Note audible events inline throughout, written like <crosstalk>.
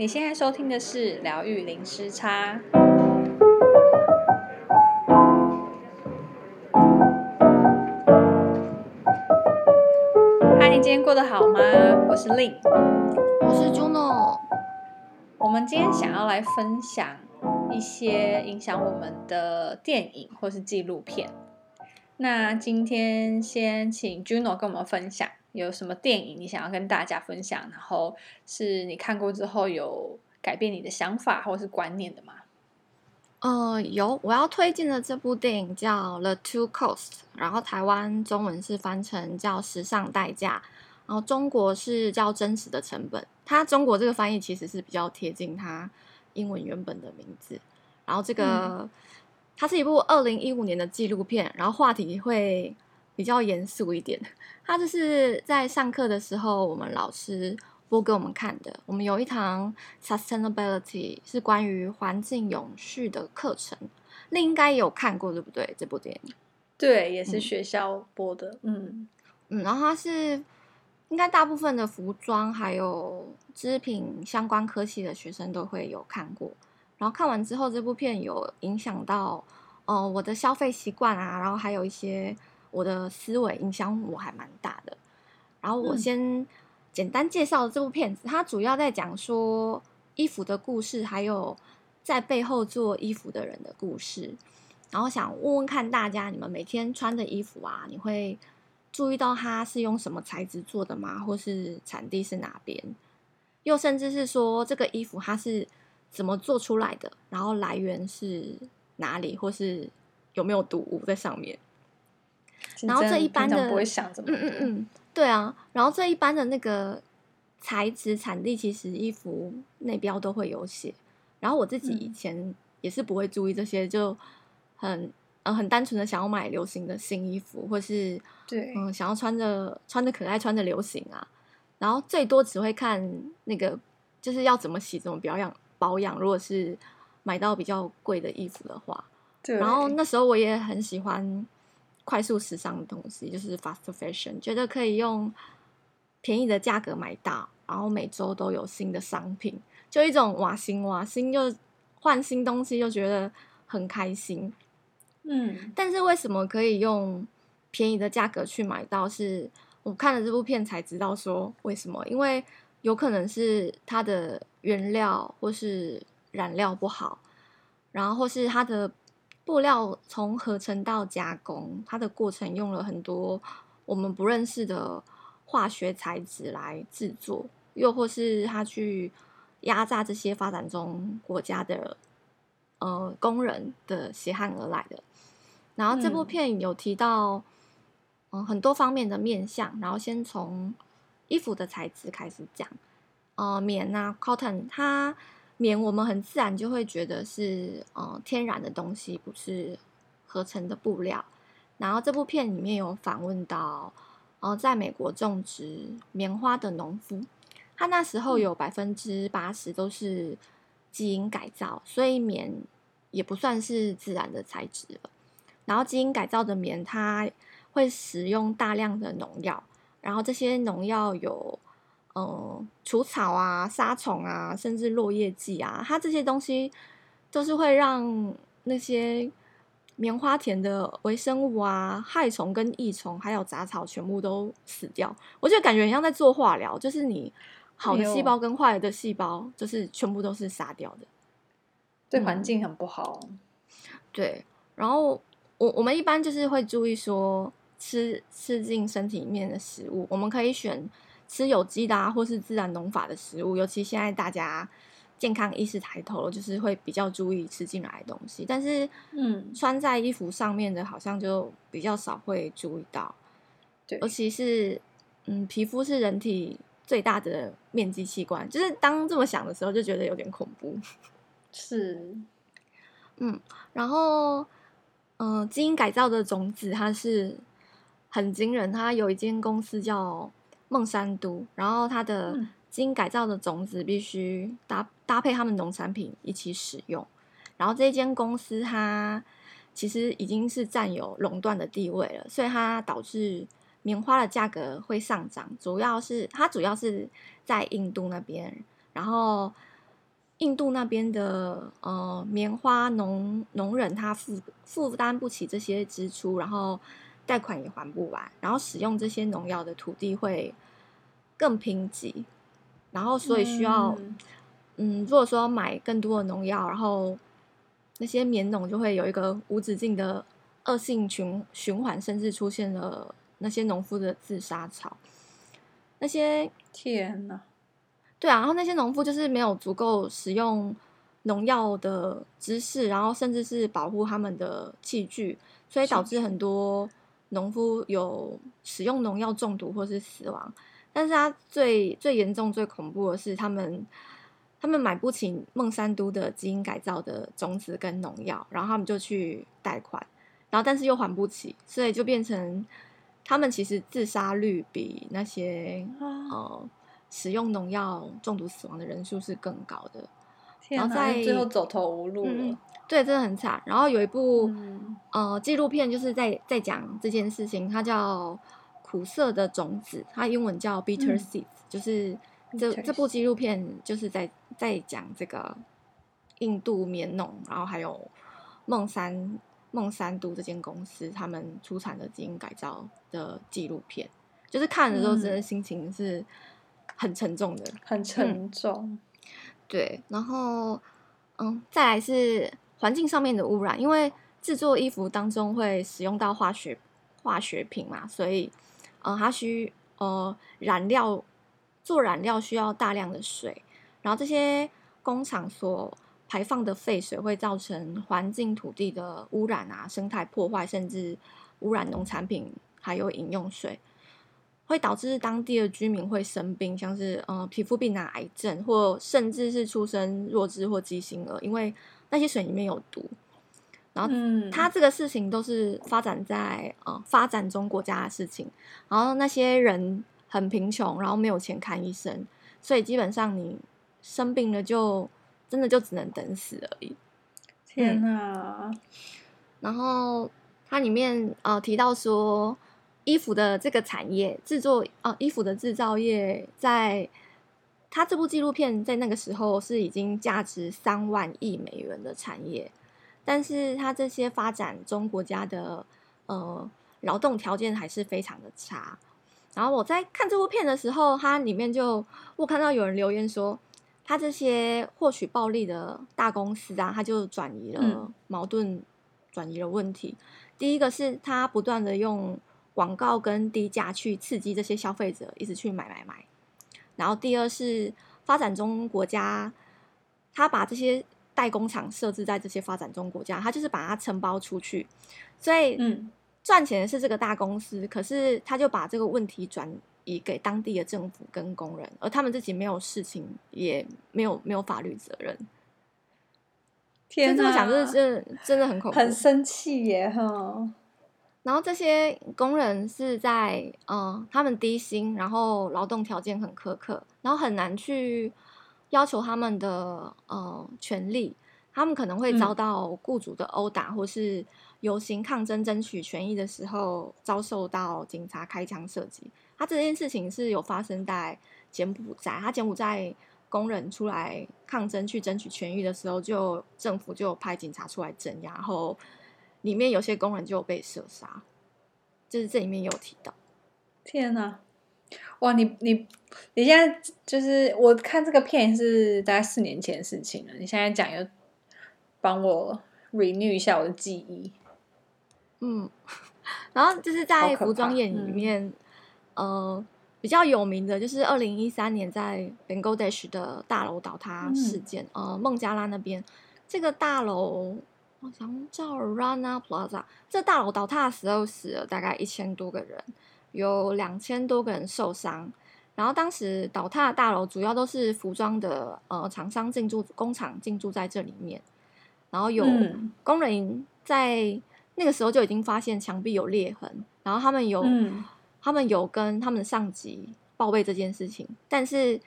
你现在收听的是疗愈零时差。嗨，你今天过得好吗？我是 Lin，我是 Juno。我们今天想要来分享一些影响我们的电影或是纪录片。那今天先请 Juno 跟我们分享。有什么电影你想要跟大家分享？然后是你看过之后有改变你的想法或是观念的吗？呃，有，我要推荐的这部电影叫《The Two Costs》，然后台湾中文是翻成叫《时尚代价》，然后中国是叫《真实的成本》。它中国这个翻译其实是比较贴近它英文原本的名字。然后这个、嗯、它是一部二零一五年的纪录片，然后话题会。比较严肃一点，他就是在上课的时候，我们老师播给我们看的。我们有一堂 sustainability 是关于环境永续的课程，那应该有看过对不对？这部电影，对，也是学校播的。嗯嗯，嗯，然后它是应该大部分的服装还有织品相关科系的学生都会有看过。然后看完之后，这部片有影响到哦、呃、我的消费习惯啊，然后还有一些。我的思维影响我还蛮大的，然后我先简单介绍这部片子，它主要在讲说衣服的故事，还有在背后做衣服的人的故事。然后想问问看大家，你们每天穿的衣服啊，你会注意到它是用什么材质做的吗？或是产地是哪边？又甚至是说这个衣服它是怎么做出来的？然后来源是哪里？或是有没有毒物在上面？然后这一般的，不会想怎么，嗯嗯嗯，对啊。然后这一般的那个材质产地，其实衣服内标都会有写。然后我自己以前也是不会注意这些，就很呃很单纯的想要买流行的新衣服，或是对嗯想要穿着穿着可爱，穿着流行啊。然后最多只会看那个就是要怎么洗，怎么保养保养。如果是买到比较贵的衣服的话，对。然后那时候我也很喜欢。快速时尚的东西就是 fast fashion，觉得可以用便宜的价格买到，然后每周都有新的商品，就一种瓦新瓦新，又换新东西，又觉得很开心。嗯，但是为什么可以用便宜的价格去买到？是我看了这部片才知道说为什么，因为有可能是它的原料或是染料不好，然后或是它的。布料从合成到加工，它的过程用了很多我们不认识的化学材质来制作，又或是它去压榨这些发展中国家的呃工人的血汗而来的。然后这部片有提到嗯、呃、很多方面的面向，然后先从衣服的材质开始讲，呃棉啊 cotton 它。棉，我们很自然就会觉得是呃天然的东西，不是合成的布料。然后这部片里面有访问到，呃，在美国种植棉花的农夫，他那时候有百分之八十都是基因改造，所以棉也不算是自然的材质了。然后基因改造的棉，它会使用大量的农药，然后这些农药有。嗯，除草啊、杀虫啊，甚至落叶剂啊，它这些东西都是会让那些棉花田的微生物啊、害虫跟益虫，还有杂草全部都死掉。我就感觉很像在做化疗，就是你好的细胞跟坏的细胞，就是全部都是杀掉的，对环境很不好。嗯，对，然后我我们一般就是会注意说，吃吃进身体里面的食物，我们可以选。吃有机的啊，或是自然农法的食物，尤其现在大家健康意识抬头了，就是会比较注意吃进来的东西。但是，嗯，穿在衣服上面的，好像就比较少会注意到。对，尤其是，嗯，皮肤是人体最大的面积器官，就是当这么想的时候，就觉得有点恐怖。<laughs> 是，嗯，然后，嗯、呃，基因改造的种子它是很惊人，它有一间公司叫。孟山都，然后它的基因改造的种子必须搭搭配他们农产品一起使用，然后这一间公司它其实已经是占有垄断的地位了，所以它导致棉花的价格会上涨，主要是它主要是在印度那边，然后印度那边的呃棉花农农人他负负担不起这些支出，然后贷款也还不完，然后使用这些农药的土地会更贫瘠，然后所以需要嗯，嗯，如果说要买更多的农药，然后那些棉农就会有一个无止境的恶性循循环，甚至出现了那些农夫的自杀潮。那些天哪！对啊，然后那些农夫就是没有足够使用农药的知识，然后甚至是保护他们的器具，所以导致很多农夫有使用农药中毒或是死亡。但是他最最严重、最恐怖的是，他们他们买不起孟山都的基因改造的种子跟农药，然后他们就去贷款，然后但是又还不起，所以就变成他们其实自杀率比那些呃。使用农药中毒死亡的人数是更高的，然后在最后走投无路了。嗯，对，真的很惨。然后有一部、嗯、呃纪录片，就是在在讲这件事情，它叫《苦涩的种子》，它英文叫 Bitter Seeds，嗯、就是这这部纪录片就是在在讲这个印度棉农，然后还有孟山孟山都这间公司他们出产的基因改造的纪录片，就是看的时候真的心情是。很沉重的，很沉重，嗯，对。然后，嗯，再来是环境上面的污染，因为制作衣服当中会使用到化学化学品嘛，所以，呃，它需呃染料做染料需要大量的水，然后这些工厂所排放的废水会造成环境土地的污染啊，生态破坏，甚至污染农产品还有饮用水。会导致当地的居民会生病，像是呃皮肤病啊、癌症，或甚至是出生弱智或畸形儿，因为那些水里面有毒。然后，他这个事情都是发展在呃发展中国家的事情，然后那些人很贫穷，然后没有钱看医生，所以基本上你生病了就真的就只能等死而已。天哪！嗯、然后它里面呃提到说。衣服的这个产业制作啊，衣服的制造业，在他这部纪录片在那个时候是已经价值三万亿美元的产业，但是他这些发展中国家的呃劳动条件还是非常的差。然后我在看这部片的时候，它里面就我看到有人留言说，他这些获取暴利的大公司啊，他就转移了矛盾，转移了问题。第一个是他不断的用。广告跟低价去刺激这些消费者一直去买买买，然后第二是发展中国家，他把这些代工厂设置在这些发展中国家，他就是把它承包出去，所以嗯，赚钱的是这个大公司，可是他就把这个问题转移给当地的政府跟工人，而他们自己没有事情，也没有没有法律责任。天哪，这么讲，真的真真的很恐怖，很生气耶哈。然后这些工人是在，嗯、呃，他们低薪，然后劳动条件很苛刻，然后很难去要求他们的呃权利，他们可能会遭到雇主的殴打，嗯、或是游行抗争争取权益的时候遭受到警察开枪射击。他这件事情是有发生在柬埔寨，他柬埔寨工人出来抗争去争取权益的时候，就政府就派警察出来镇压，然后。里面有些工人就被射杀，就是这里面有提到。天哪，哇！你你你现在就是我看这个片是大概四年前的事情了，你现在讲又帮我 renew 一下我的记忆。嗯，<laughs> 然后就是在服装业里面，嗯、呃，比较有名的就是二零一三年在 Bangladesh 的大楼倒塌事件，嗯、呃，孟加拉那边这个大楼。好像叫 Rana Plaza，这大楼倒塌的时候死了大概一千多个人，有两千多个人受伤。然后当时倒塌的大楼主要都是服装的呃厂商进驻工厂进驻在这里面，然后有工人在那个时候就已经发现墙壁有裂痕，然后他们有、嗯、他们有跟他们的上级报备这件事情，但是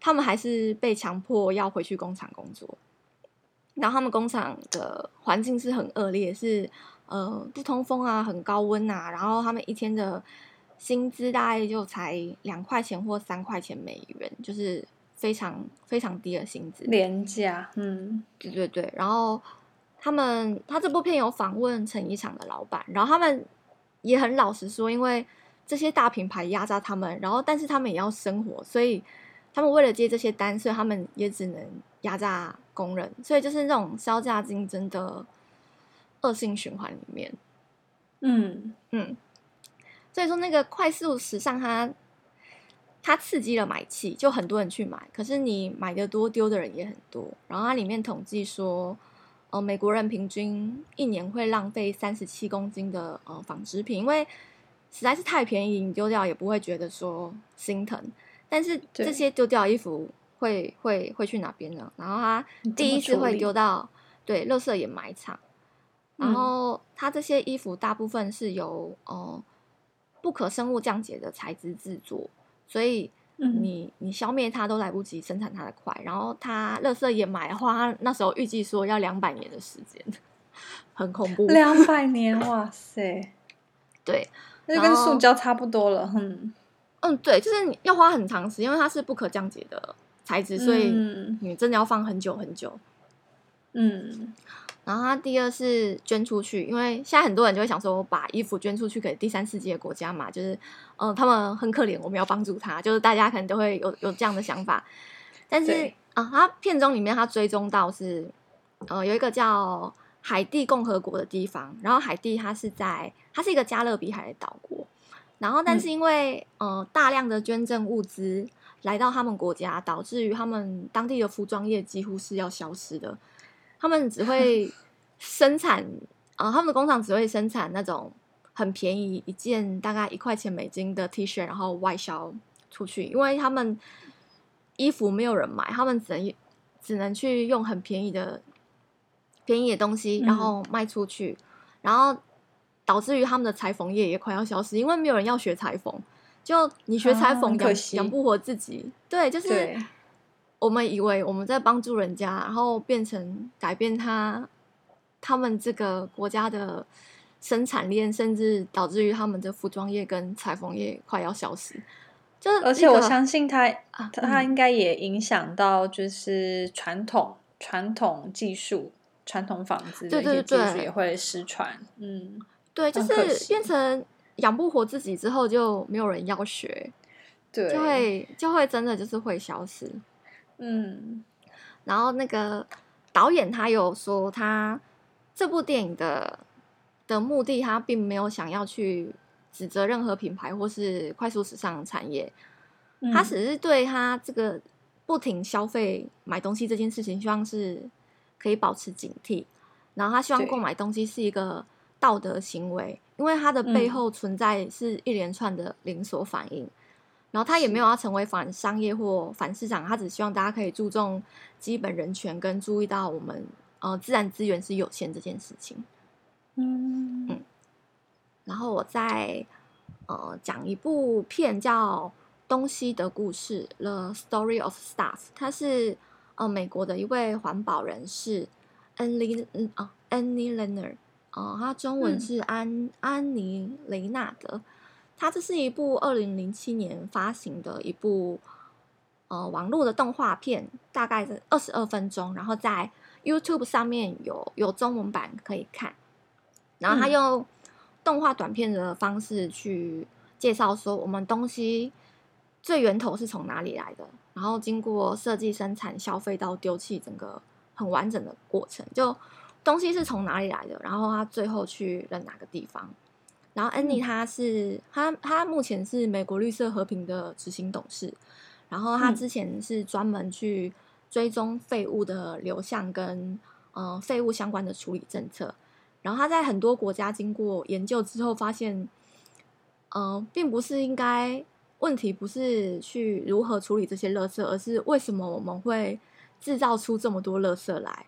他们还是被强迫要回去工厂工作。然后他们工厂的环境是很恶劣，是呃不通风啊，很高温啊。然后他们一天的薪资大概就才两块钱或三块钱美元，就是非常非常低的薪资，廉价。嗯，对对对。然后他们他这部片有访问成衣厂的老板，然后他们也很老实说，因为这些大品牌压榨他们，然后但是他们也要生活，所以他们为了接这些单，所以他们也只能压榨工人，所以就是那种削价竞争的恶性循环里面。嗯嗯。所以说，那个快速时尚它，它它刺激了买气，就很多人去买。可是你买的多，丢的人也很多。然后它里面统计说，呃，美国人平均一年会浪费三十七公斤的呃纺织品，因为实在是太便宜，你丢掉也不会觉得说心疼。但是这些丢掉的衣服会会会去哪边呢？然后它第一次会丢到对，垃圾掩埋场。然后它这些衣服大部分是由呃。不可生物降解的材质制作，所以你你消灭它都来不及生产它的快，然后它垃圾掩埋的话，它那时候预计说要两百年的时间，<laughs> 很恐怖。两百年，哇塞！对，那跟塑胶差不多了。嗯嗯，对，就是你要花很长时间，因为它是不可降解的材质，所以你真的要放很久很久。嗯。然后他第二是捐出去，因为现在很多人就会想说，把衣服捐出去给第三世界国家嘛，就是，嗯、呃，他们很可怜，我们要帮助他，就是大家可能都会有有这样的想法。但是啊，他片中里面他追踪到是，呃，有一个叫海地共和国的地方，然后海地它是在，它是一个加勒比海的岛国，然后但是因为、嗯、呃大量的捐赠物资来到他们国家，导致于他们当地的服装业几乎是要消失的。他们只会 <laughs> 生产啊、呃，他们的工厂只会生产那种很便宜一件大概一块钱美金的 T 恤，然后外销出去，因为他们衣服没有人买，他们只能只能去用很便宜的便宜的东西，然后卖出去，嗯、然后导致于他们的裁缝业也快要消失，因为没有人要学裁缝，就你学裁缝养养不活自己，对，就是。我们以为我们在帮助人家，然后变成改变他他们这个国家的生产链，甚至导致于他们的服装业跟裁缝业快要消失。就而且我相信他，啊、他应该也影响到就是传统传统技术、传统纺织的一些技术也会失传。嗯，对，就是变成养不活自己之后，就没有人要学，对，就会就会真的就是会消失。嗯，然后那个导演他有说，他这部电影的的目的，他并没有想要去指责任何品牌或是快速时尚产业，嗯、他只是对他这个不停消费买东西这件事情，希望是可以保持警惕。然后他希望购买东西是一个道德行为，因为它的背后存在是一连串的连锁反应。然后他也没有要成为反商业或反市场，他只希望大家可以注重基本人权，跟注意到我们呃自然资源是有限这件事情。嗯嗯。然后我再呃讲一部片叫《东西的故事》（The Story of Stuff），它是呃美国的一位环保人士，Annie 嗯啊 Annie Leonard 啊，他中文是安、嗯、安妮雷纳德。它这是一部二零零七年发行的一部呃网络的动画片，大概是二十二分钟，然后在 YouTube 上面有有中文版可以看。然后他用动画短片的方式去介绍说，我们东西最源头是从哪里来的，然后经过设计、生产、消费到丢弃，整个很完整的过程，就东西是从哪里来的，然后他最后去了哪个地方。然后安妮她是她她目前是美国绿色和平的执行董事，然后她之前是专门去追踪废物的流向跟呃废物相关的处理政策，然后她在很多国家经过研究之后发现，呃，并不是应该问题不是去如何处理这些垃圾，而是为什么我们会制造出这么多垃圾来？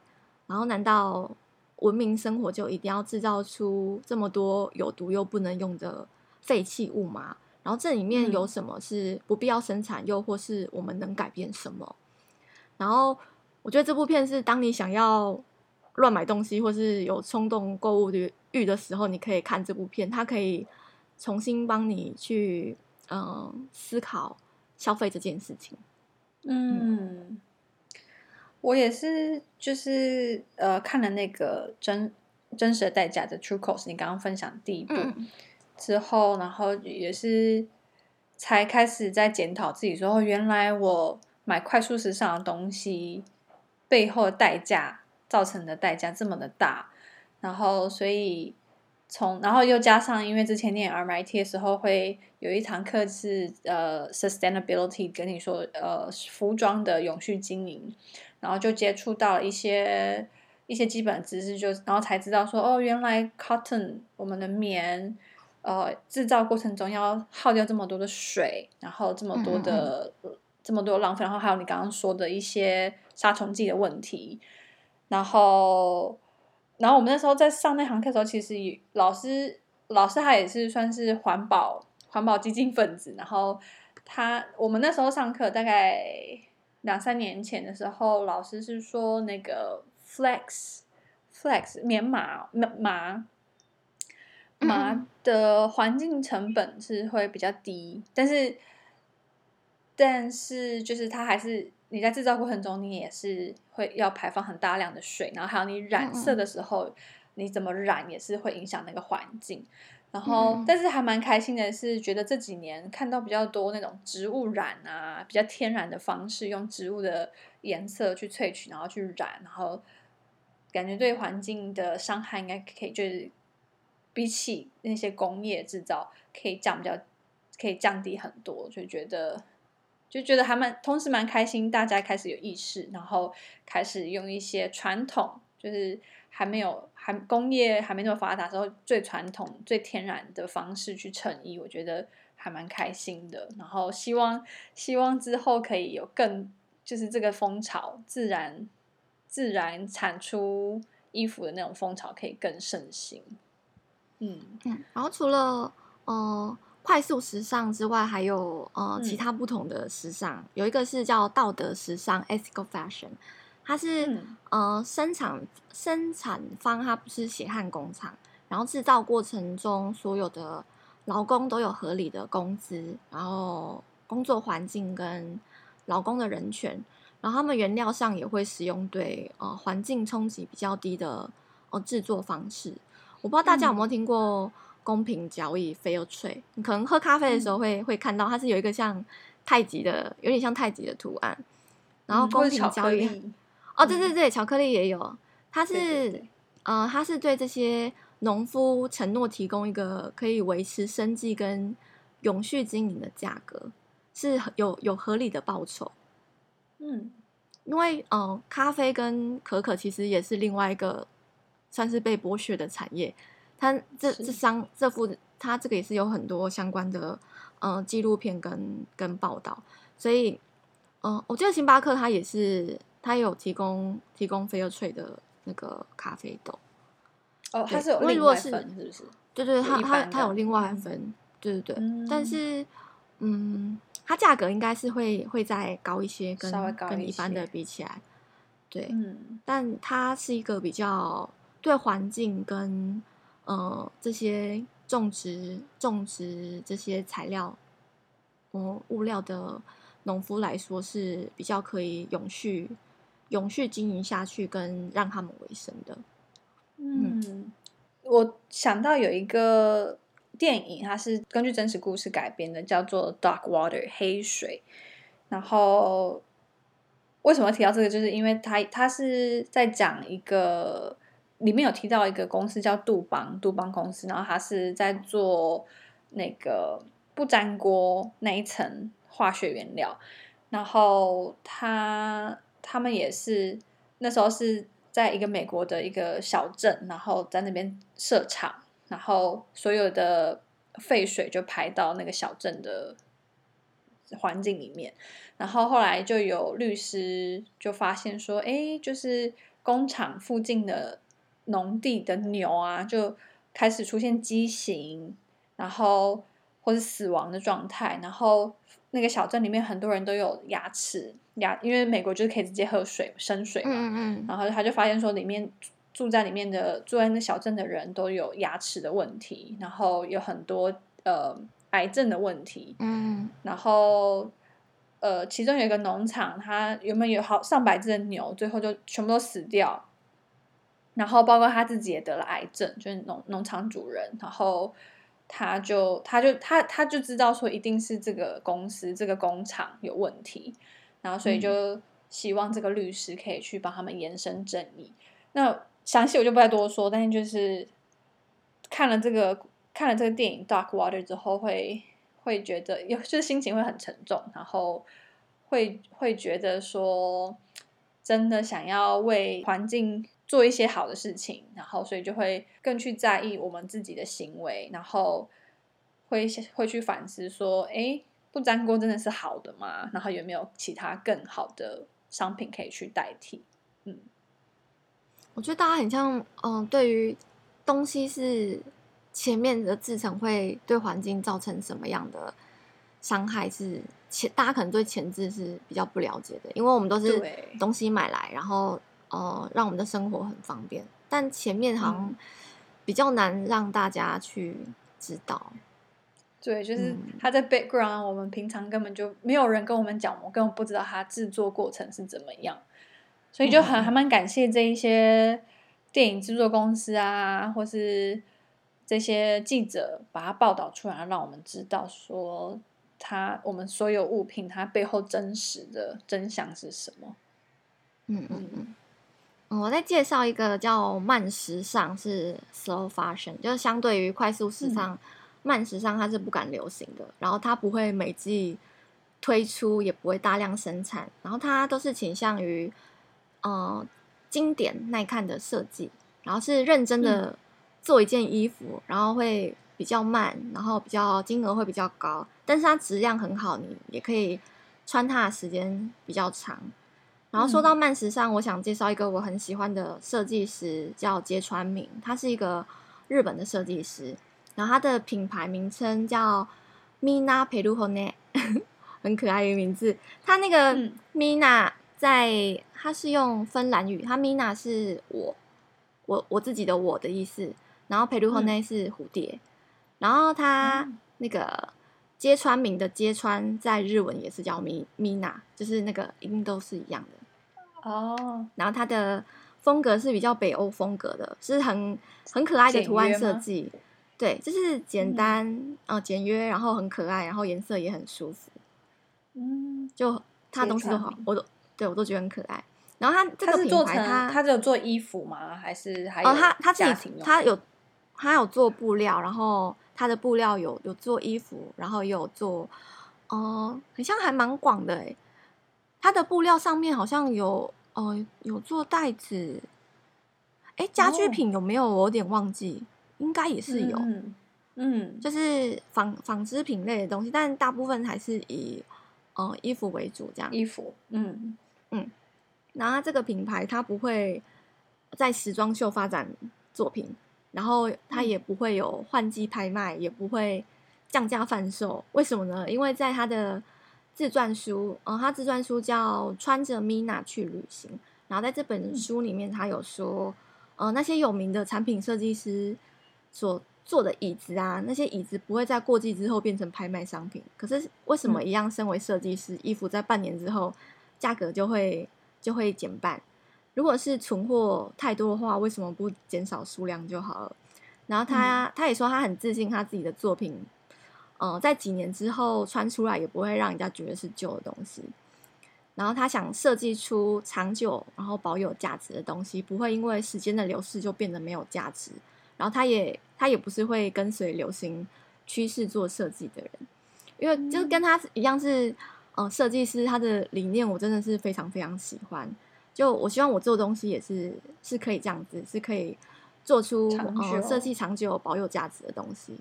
然后难道？文明生活就一定要制造出这么多有毒又不能用的废弃物吗？然后这里面有什么是不必要生产，又或是我们能改变什么？然后我觉得这部片是当你想要乱买东西，或是有冲动购物的欲的时候，你可以看这部片，它可以重新帮你去嗯思考消费这件事情。嗯，我也是，就是呃，看了那个真真实的代价的 True Cost，你刚刚分享第一部、嗯、之后，然后也是才开始在检讨自己说，说原来我买快速时尚的东西背后的代价造成的代价这么的大，然后所以。从然后又加上，因为之前念 RMIT 的时候，会有一堂课是呃 sustainability，跟你说呃服装的永续经营，然后就接触到了一些一些基本知识，就然后才知道说哦，原来 cotton 我们的棉呃制造过程中要耗掉这么多的水，然后这么多的、嗯、这么多浪费，然后还有你刚刚说的一些杀虫剂的问题，然后。然后我们那时候在上那堂课的时候，其实老师老师他也是算是环保环保基金分子。然后他我们那时候上课大概两三年前的时候，老师是说那个 flex flex 棉麻麻麻的环境成本是会比较低，但是但是就是它还是。你在制造过程中，你也是会要排放很大量的水，然后还有你染色的时候，嗯、你怎么染也是会影响那个环境。然后，嗯、但是还蛮开心的是，觉得这几年看到比较多那种植物染啊，比较天然的方式，用植物的颜色去萃取，然后去染，然后感觉对环境的伤害应该可以，就是比起那些工业制造，可以降比较，可以降低很多，就觉得。就觉得还蛮，同时蛮开心，大家开始有意识，然后开始用一些传统，就是还没有还工业还没那么发达时候，最传统、最天然的方式去衬衣，我觉得还蛮开心的。然后希望希望之后可以有更，就是这个风潮，自然自然产出衣服的那种风潮可以更盛行。嗯嗯，然后除了呃。快速时尚之外，还有呃其他不同的时尚，嗯、有一个是叫道德时尚 （ethical fashion），它是、嗯、呃生产生产方，它不是血汗工厂，然后制造过程中所有的劳工都有合理的工资，然后工作环境跟劳工的人权，然后他们原料上也会使用对呃环境冲击比较低的呃制作方式。我不知道大家有没有听过。嗯公平交易，fair trade。你可能喝咖啡的时候会、嗯、会看到，它是有一个像太极的，有点像太极的图案。然后公平交易，嗯、哦，对对对，巧克力也有。它是，对对对呃，它是对这些农夫承诺提供一个可以维持生计跟永续经营的价格，是有有合理的报酬。嗯，因为呃，咖啡跟可可其实也是另外一个算是被剥削的产业。他这这商这幅他这个也是有很多相关的呃纪录片跟跟报道，所以呃我记得星巴克它也是它有提供提供 fair trade 的那个咖啡豆哦，它是有另外分是不是？对对，它它它有另外分，嗯、对对对，嗯、但是嗯，它价格应该是会会再高一些，跟一跟一般的比起来，对，嗯，但它是一个比较对环境跟呃，这些种植种植这些材料，嗯，物料的农夫来说是比较可以永续永续经营下去，跟让他们为生的。嗯，嗯，我想到有一个电影，它是根据真实故事改编的，叫做《Dark Water》黑水。然后为什么提到这个？就是因为它它是在讲一个。里面有提到一个公司叫杜邦，杜邦公司，然后他是在做那个不粘锅那一层化学原料，然后他他们也是那时候是在一个美国的一个小镇，然后在那边设厂，然后所有的废水就排到那个小镇的环境里面，然后后来就有律师就发现说，哎，就是工厂附近的。农地的牛啊，就开始出现畸形，然后或是死亡的状态。然后那个小镇里面很多人都有牙齿牙，因为美国就是可以直接喝水生水嘛。嗯嗯。然后他就发现说，里面住在里面的住在那小镇的人都有牙齿的问题，然后有很多呃癌症的问题。嗯。然后呃，其中有一个农场，它原本有好上百只的牛，最后就全部都死掉。然后包括他自己也得了癌症，就是农农场主人，然后他就他就他他就知道说一定是这个公司这个工厂有问题，然后所以就希望这个律师可以去帮他们延伸正义。那详细我就不再多说，但是就是看了这个看了这个电影《Dark Water》之后会，会会觉得有 <laughs> 就是心情会很沉重，然后会会觉得说真的想要为环境。做一些好的事情，然后所以就会更去在意我们自己的行为，然后会会去反思说，哎，不粘锅真的是好的吗？然后有没有其他更好的商品可以去代替？嗯，我觉得大家很像，嗯，对于东西是前面的制成会对环境造成什么样的伤害是前，大家可能对前置是比较不了解的，因为我们都是东西买来，然后。呃，让我们的生活很方便，但前面好像比较难让大家去知道。嗯、对，就是它在 background，我们平常根本就没有人跟我们讲，我根本不知道它制作过程是怎么样，所以就很还蛮感谢这一些电影制作公司啊，或是这些记者把它报道出来，让我们知道说它我们所有物品它背后真实的真相是什么。嗯嗯嗯。我再介绍一个叫慢时尚，是 slow fashion，就是相对于快速时尚，嗯、慢时尚它是不敢流行的，然后它不会每季推出，也不会大量生产，然后它都是倾向于呃经典耐看的设计，然后是认真的做一件衣服，嗯、然后会比较慢，然后比较金额会比较高，但是它质量很好，你也可以穿它的时间比较长。然后说到慢时尚，我想介绍一个我很喜欢的设计师，叫芥川明，他是一个日本的设计师。然后他的品牌名称叫 Mina Peruhone，<laughs> 很可爱的名字。他那个 Mina 在，他是用芬兰语，他 Mina 是我，我我自己的我的意思。然后 Peruhone 是蝴蝶。然后他那个。揭川明的揭川在日文也是叫米米娜，就是那个音都是一样的哦。Oh. 然后它的风格是比较北欧风格的，是很很可爱的图案设计。对，就是简单啊、嗯呃，简约，然后很可爱，然后颜色也很舒服。嗯，就它东西都好，我都对我都觉得很可爱。然后它这个品牌，它它只有做衣服吗？还是还有？哦，它它自己它有它有做布料，然后。它的布料有有做衣服，然后也有做，哦、呃，好像还蛮广的诶。它的布料上面好像有，呃，有做袋子。哎，家居品有没有？我有点忘记，应该也是有。嗯，嗯，就是纺纺织品类的东西，但大部分还是以，呃，衣服为主这样。衣服，嗯嗯。然后这个品牌，它不会在时装秀发展作品。然后它也不会有换季拍卖，也不会降价贩售。为什么呢？因为在它的自传书，呃，他自传书叫《穿着米娜去旅行》。然后在这本书里面，他有说，呃，那些有名的产品设计师所做的椅子啊，那些椅子不会在过季之后变成拍卖商品。可是为什么一样身为设计师，衣服在半年之后价格就会就会减半？如果是存货太多的话，为什么不减少数量就好了？然后他、嗯、他也说他很自信，他自己的作品，呃，在几年之后穿出来也不会让人家觉得是旧的东西。然后他想设计出长久然后保有价值的东西，不会因为时间的流逝就变得没有价值。然后他也他也不是会跟随流行趋势做设计的人，因为就是跟他一样是呃设计师，他的理念我真的是非常非常喜欢。就我希望我做的东西也是是可以这样子，是可以做出呃设计长久、保有价值的东西，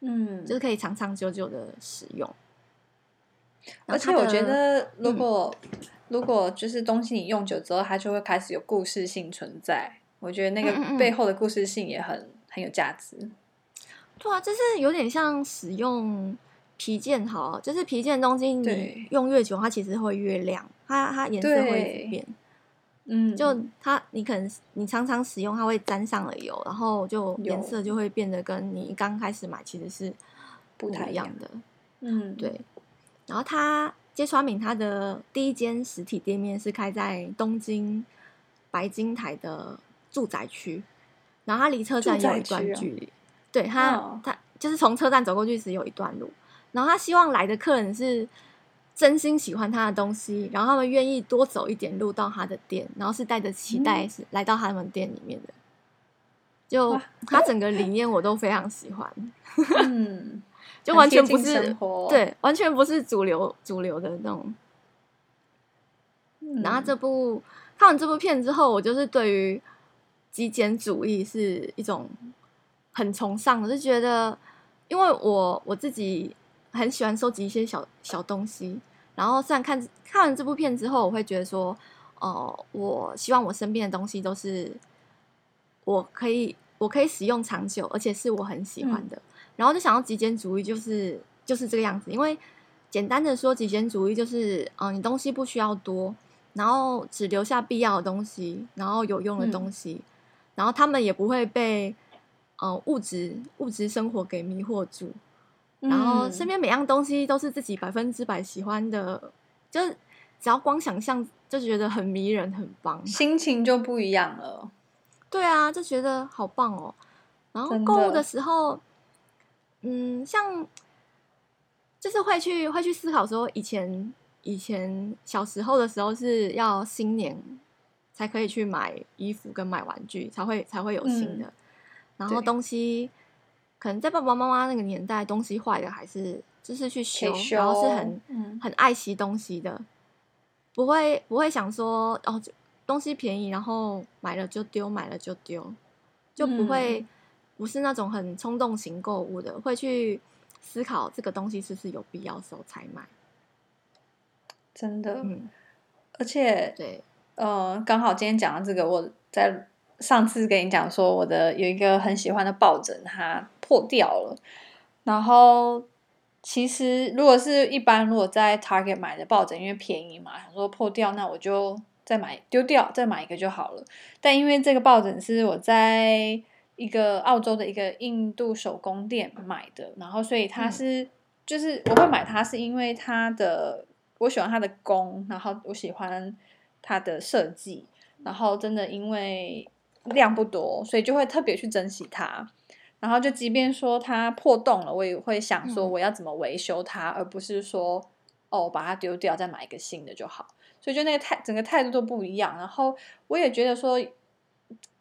嗯，就是可以长长久久的使用。而且我觉得，如果、嗯、如果就是东西你用久之后，它就会开始有故事性存在。我觉得那个背后的故事性也很嗯嗯很有价值。对啊，就是有点像使用皮件，好，就是皮件东西你用越久，它其实会越亮，它它颜色会变。嗯，就它，你可能你常常使用，它会沾上了油，然后就颜色就会变得跟你刚开始买其实是不太一样的。嗯，对。然后它芥川敏他的第一间实体店面是开在东京白金台的住宅区，然后他离车站有一段距离，对他、哦、他就是从车站走过去时有一段路，然后他希望来的客人是真心喜欢他的东西，然后他们愿意多走一点路到他的店，然后是带着期待是来到他们店里面的，嗯、就他整个理念我都非常喜欢，嗯。<laughs> 就完全不是对，完全不是主流主流的那种。嗯、然后这部看完这部片之后，我就是对于极简主义是一种很崇尚我，就觉得，因为我我自己很喜欢收集一些小小东西。然后虽然看看完这部片之后，我会觉得说，哦、呃，我希望我身边的东西都是我可以我可以使用长久，而且是我很喜欢的。嗯然后就想到极简主义，就是就是这个样子。因为简单的说，极简主义就是，嗯、呃，你东西不需要多，然后只留下必要的东西，然后有用的东西，嗯、然后他们也不会被，呃，物质物质生活给迷惑住。然后身边每样东西都是自己百分之百喜欢的，就是只要光想象就觉得很迷人，很棒，心情就不一样了。对啊，就觉得好棒哦。然后购物的时候。嗯，像就是会去会去思考说，以前以前小时候的时候是要新年才可以去买衣服跟买玩具，才会才会有新的。嗯、然后东西可能在爸爸妈妈那个年代，东西坏了还是就是去修，修然后是很、嗯、很爱惜东西的，不会不会想说哦，东西便宜，然后买了就丢，买了就丢，就不会。嗯。不是那种很冲动型购物的，会去思考这个东西是不是有必要时候才买。真的，嗯，而且对，呃，刚好今天讲到这个，我在上次跟你讲说，我的有一个很喜欢的抱枕，它破掉了。然后其实如果是一般，如果在 Target 买的抱枕，因为便宜嘛，想说破掉，那我就再买丢掉，再买一个就好了。但因为这个抱枕是我在一个澳洲的一个印度手工店买的，然后所以它是、嗯、就是我会买它是因为它的我喜欢它的工，然后我喜欢它的设计，然后真的因为量不多，所以就会特别去珍惜它。然后就即便说它破洞了，我也会想说我要怎么维修它，嗯、而不是说哦把它丢掉再买一个新的就好。所以就那个态整个态度都不一样。然后我也觉得说。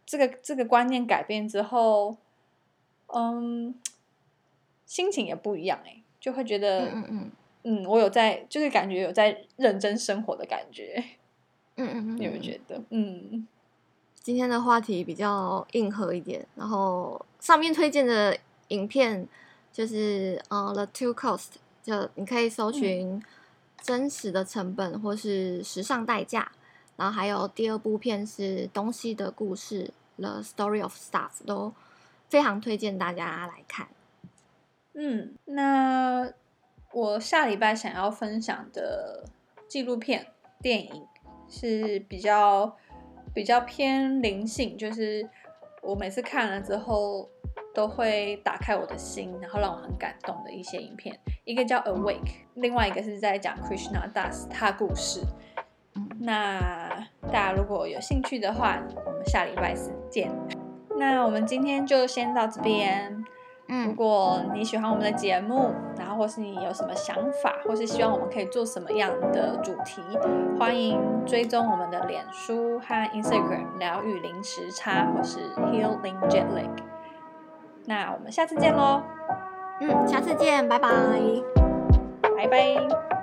这个这个观念改变之后，嗯，心情也不一样哎，就会觉得，嗯嗯嗯，我有在，就是感觉有在认真生活的感觉，嗯嗯嗯，你有没有觉得？嗯，今天的话题比较硬核一点，然后上面推荐的影片就是呃，《The Two Cost》，就你可以搜寻真实的成本或是时尚代价。然后还有第二部片是《东西的故事》（The Story of Stuff），都非常推荐大家来看。嗯，那我下礼拜想要分享的纪录片电影是比较比较偏灵性，就是我每次看了之后都会打开我的心，然后让我很感动的一些影片。一个叫《Awake》，另外一个是在讲 Krishna Das 他故事。那大家如果有兴趣的话，我们下礼拜四见。那我们今天就先到这边。嗯，如果你喜欢我们的节目，然后或是你有什么想法，或是希望我们可以做什么样的主题，欢迎追踪我们的脸书和 Instagram 疗愈零时差，或是 Healing Jetlag。那我们下次见喽。嗯，下次见，拜拜，拜拜。